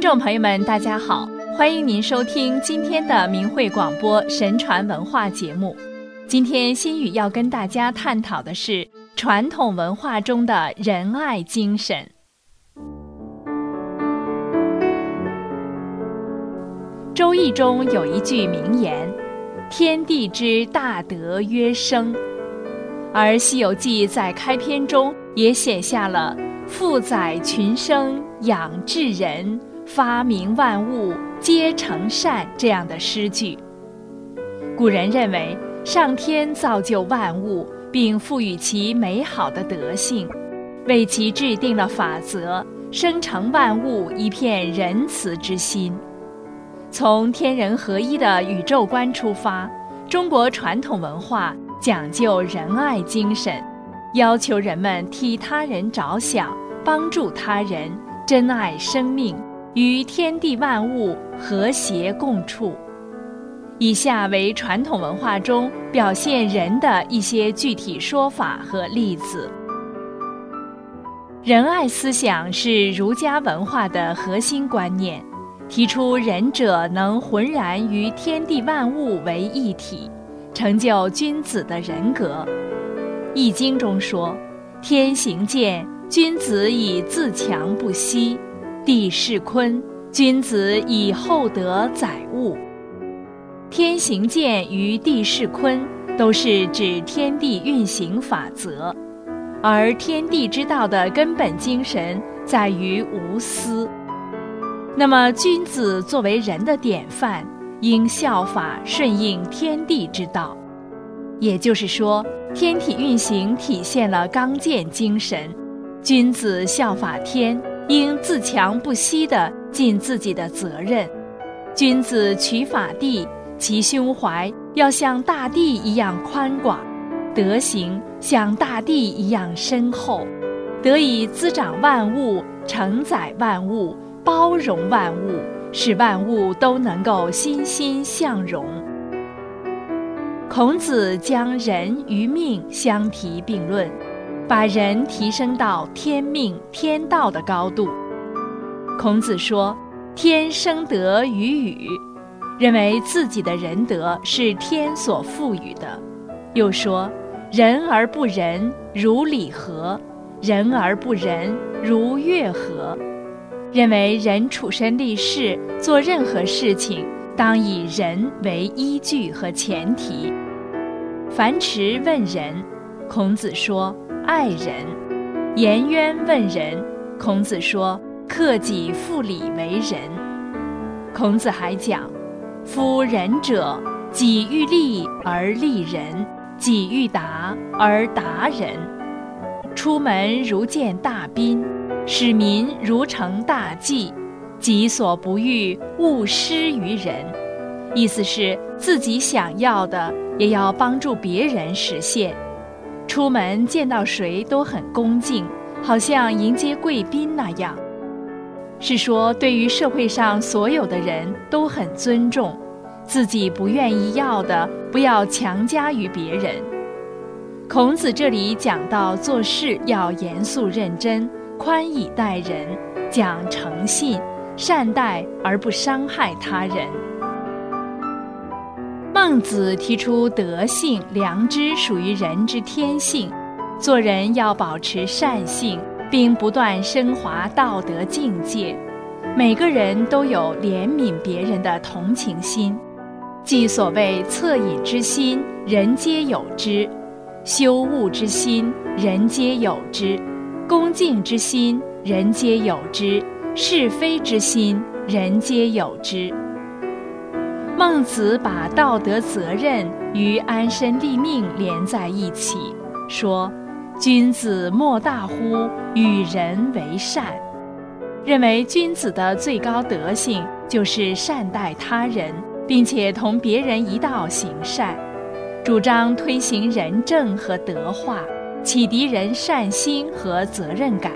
听众朋友们，大家好，欢迎您收听今天的明慧广播神传文化节目。今天心语要跟大家探讨的是传统文化中的仁爱精神。《周易》中有一句名言：“天地之大德曰生。”而《西游记》在开篇中也写下了“富载群生，养智人，发明万物，皆成善”这样的诗句。古人认为，上天造就万物，并赋予其美好的德性，为其制定了法则，生成万物一片仁慈之心。从天人合一的宇宙观出发，中国传统文化。讲究仁爱精神，要求人们替他人着想，帮助他人，珍爱生命，与天地万物和谐共处。以下为传统文化中表现人的一些具体说法和例子。仁爱思想是儒家文化的核心观念，提出仁者能浑然与天地万物为一体。成就君子的人格，《易经》中说：“天行健，君子以自强不息；地势坤，君子以厚德载物。”天行健与地势坤都是指天地运行法则，而天地之道的根本精神在于无私。那么，君子作为人的典范。应效法顺应天地之道，也就是说，天体运行体现了刚健精神。君子效法天，应自强不息地尽自己的责任。君子取法地，其胸怀要像大地一样宽广，德行像大地一样深厚，得以滋长万物，承载万物，包容万物。使万物都能够欣欣向荣。孔子将人与命相提并论，把人提升到天命天道的高度。孔子说：“天生德于予”，认为自己的仁德是天所赋予的。又说：“仁而不仁，如礼合；仁而不仁，如乐合。”认为人处身立世，做任何事情，当以人为依据和前提。樊迟问仁，孔子说爱人；颜渊问仁，孔子说克己复礼为仁。孔子还讲：夫仁者，己欲立而立人，己欲达而达人。出门如见大宾。使民如承大祭，己所不欲，勿施于人。意思是自己想要的，也要帮助别人实现。出门见到谁都很恭敬，好像迎接贵宾那样。是说对于社会上所有的人都很尊重，自己不愿意要的，不要强加于别人。孔子这里讲到做事要严肃认真。宽以待人，讲诚信，善待而不伤害他人。孟子提出德性、良知属于人之天性，做人要保持善性，并不断升华道德境界。每个人都有怜悯别人的同情心，即所谓恻隐之心，人皆有之；羞恶之心，人皆有之。恭敬之心，人皆有之；是非之心，人皆有之。孟子把道德责任与安身立命连在一起，说：“君子莫大乎与人为善。”认为君子的最高德性就是善待他人，并且同别人一道行善，主张推行仁政和德化。启迪人善心和责任感，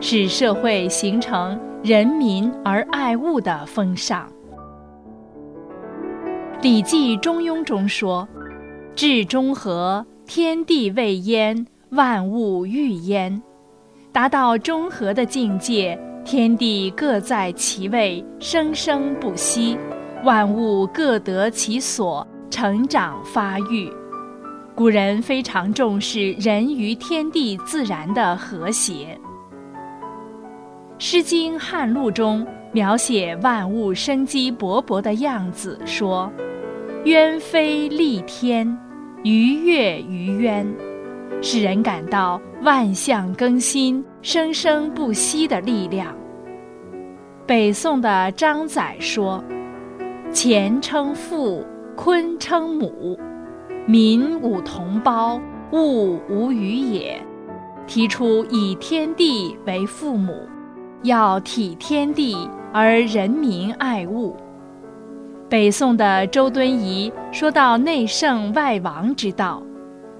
使社会形成人民而爱物的风尚。《礼记·中庸》中说：“至中和，天地未焉，万物欲焉。”达到中和的境界，天地各在其位，生生不息，万物各得其所，成长发育。古人非常重视人与天地自然的和谐。《诗经·汉录》中描写万物生机勃勃的样子，说：“鸢飞戾天，鱼跃于渊。”使人感到万象更新、生生不息的力量。北宋的张载说：“乾称父，坤称母，民吾同胞，物无余也。”提出以天地为父母。要体天地而人民爱物。北宋的周敦颐说到内圣外王之道，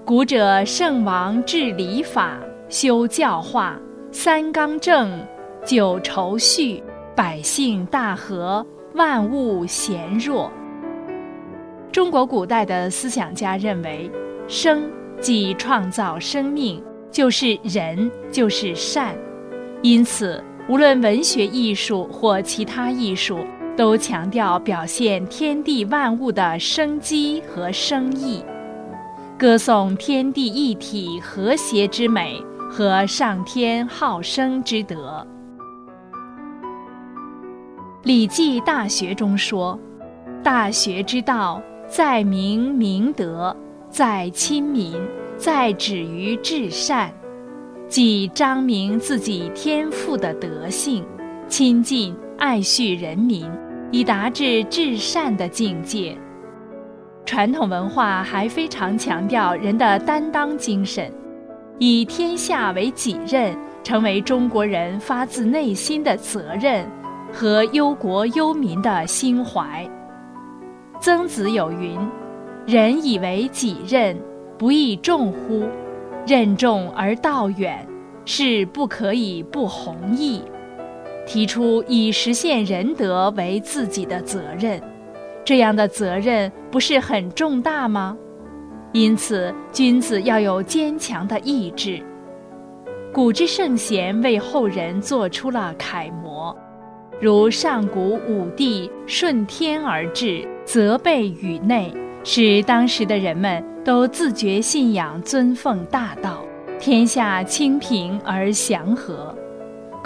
古者圣王治礼法，修教化，三纲正，九畴序，百姓大和，万物贤若。中国古代的思想家认为，生即创造生命，就是人，就是善，因此。无论文学艺术或其他艺术，都强调表现天地万物的生机和生意，歌颂天地一体和谐之美和上天好生之德。《礼记·大学》中说：“大学之道，在明明德，在亲民，在止于至善。”即彰明自己天赋的德性，亲近爱恤人民，以达至至善的境界。传统文化还非常强调人的担当精神，以天下为己任，成为中国人发自内心的责任和忧国忧民的心怀。曾子有云：“人以为己任，不亦重乎？”任重而道远，是不可以不弘毅。提出以实现仁德为自己的责任，这样的责任不是很重大吗？因此，君子要有坚强的意志。古之圣贤为后人做出了楷模，如上古五帝顺天而治，责备宇内。使当时的人们都自觉信仰、尊奉大道，天下清平而祥和。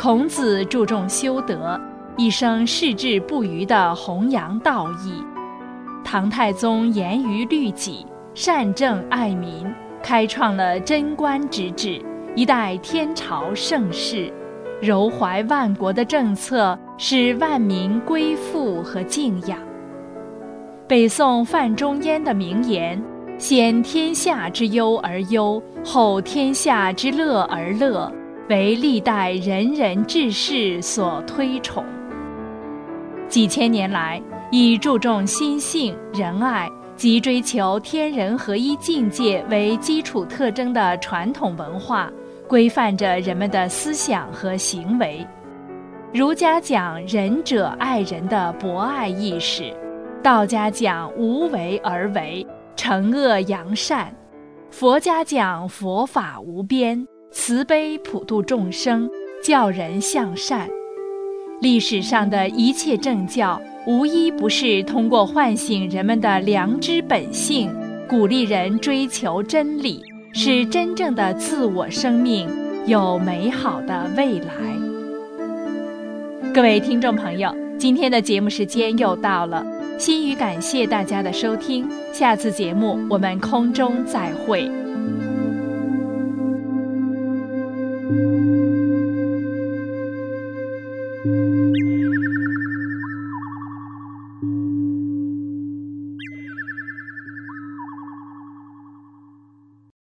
孔子注重修德，一生矢志不渝地弘扬道义。唐太宗严于律己，善政爱民，开创了贞观之治，一代天朝盛世。柔怀万国的政策，使万民归附和敬仰。北宋范仲淹的名言：“先天下之忧而忧，后天下之乐而乐”，为历代仁人志士所推崇。几千年来，以注重心性、仁爱及追求天人合一境界为基础特征的传统文化，规范着人们的思想和行为。儒家讲仁者爱人的博爱意识。道家讲无为而为，惩恶扬善；佛家讲佛法无边，慈悲普度众生，教人向善。历史上的一切政教，无一不是通过唤醒人们的良知本性，鼓励人追求真理，使真正的自我生命有美好的未来。各位听众朋友，今天的节目时间又到了。心语感谢大家的收听，下次节目我们空中再会。